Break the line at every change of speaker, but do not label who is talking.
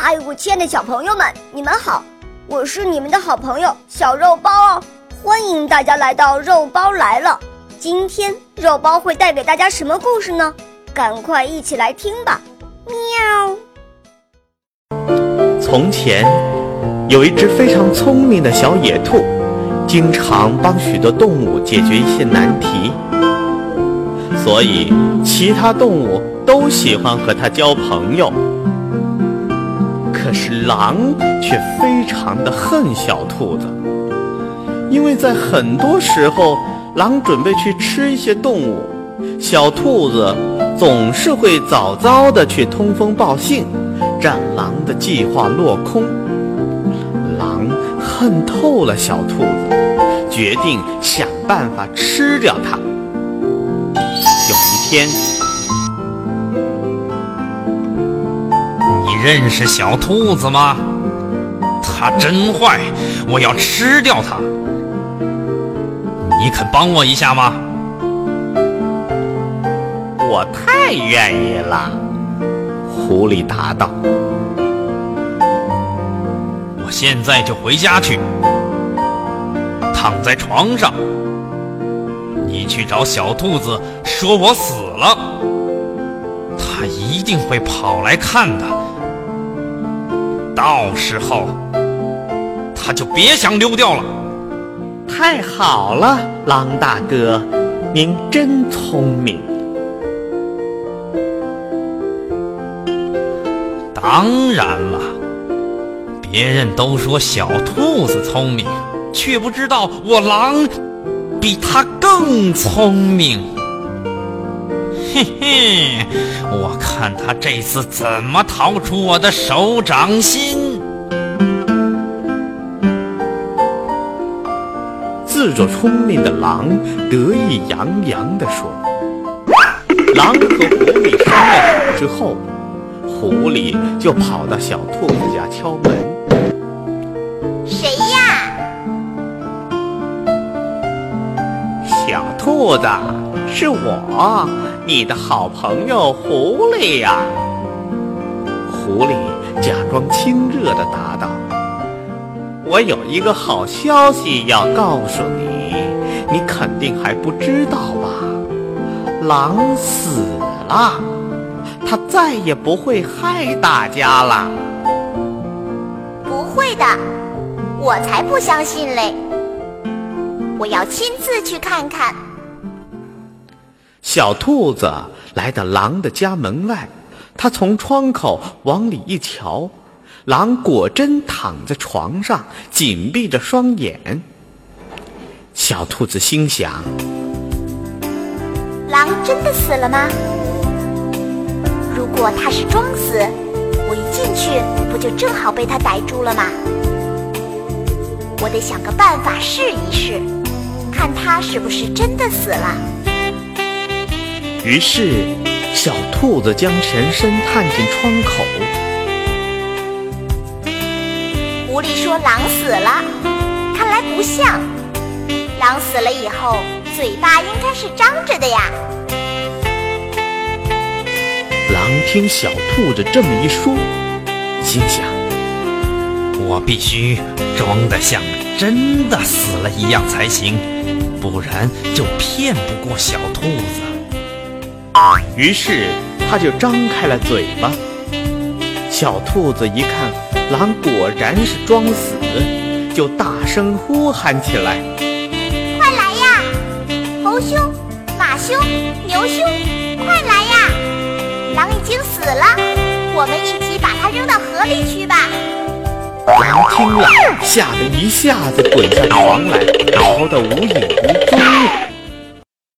嗨，我亲爱的小朋友们，你们好！我是你们的好朋友小肉包哦，欢迎大家来到肉包来了。今天肉包会带给大家什么故事呢？赶快一起来听吧！喵。
从前有一只非常聪明的小野兔，经常帮许多动物解决一些难题，所以其他动物都喜欢和它交朋友。可是狼却非常的恨小兔子，因为在很多时候，狼准备去吃一些动物，小兔子总是会早早的去通风报信，让狼的计划落空。狼恨透了小兔子，决定想办法吃掉它。有一天。
认识小兔子吗？它真坏，我要吃掉它。你肯帮我一下吗？
我太愿意了。狐狸答道：“
我现在就回家去，躺在床上。你去找小兔子，说我死了，它一定会跑来看的。”到时候，他就别想溜掉了。
太好了，狼大哥，您真聪明。
当然了，别人都说小兔子聪明，却不知道我狼比他更聪明。嘿嘿，我看他这次怎么逃出我的手掌心！
自作聪明的狼得意洋洋地说：“狼和狐狸商量好之后，狐狸就跑到小兔子家敲门。
谁呀？
小兔子，是我。”你的好朋友狐狸呀，狐狸假装亲热地答道：“我有一个好消息要告诉你，你肯定还不知道吧？狼死了，他再也不会害大家了。”
不会的，我才不相信嘞！我要亲自去看看。
小兔子来到狼的家门外，它从窗口往里一瞧，狼果真躺在床上，紧闭着双眼。小兔子心想：
狼真的死了吗？如果他是装死，我一进去不就正好被他逮住了吗？我得想个办法试一试，看他是不是真的死了。
于是，小兔子将全身探进窗口。
狐狸说：“狼死了，看来不像。狼死了以后，嘴巴应该是张着的呀。”
狼听小兔子这么一说，心想：“
我必须装得像真的死了一样才行，不然就骗不过小兔子。”
于是，他就张开了嘴巴。小兔子一看，狼果然是装死，就大声呼喊起来：“
快来呀！猴兄、马兄、牛兄，快来呀！狼已经死了，我们一起把它扔到河里去吧！”
狼听了，吓得一下子滚下床来，逃得无影无踪。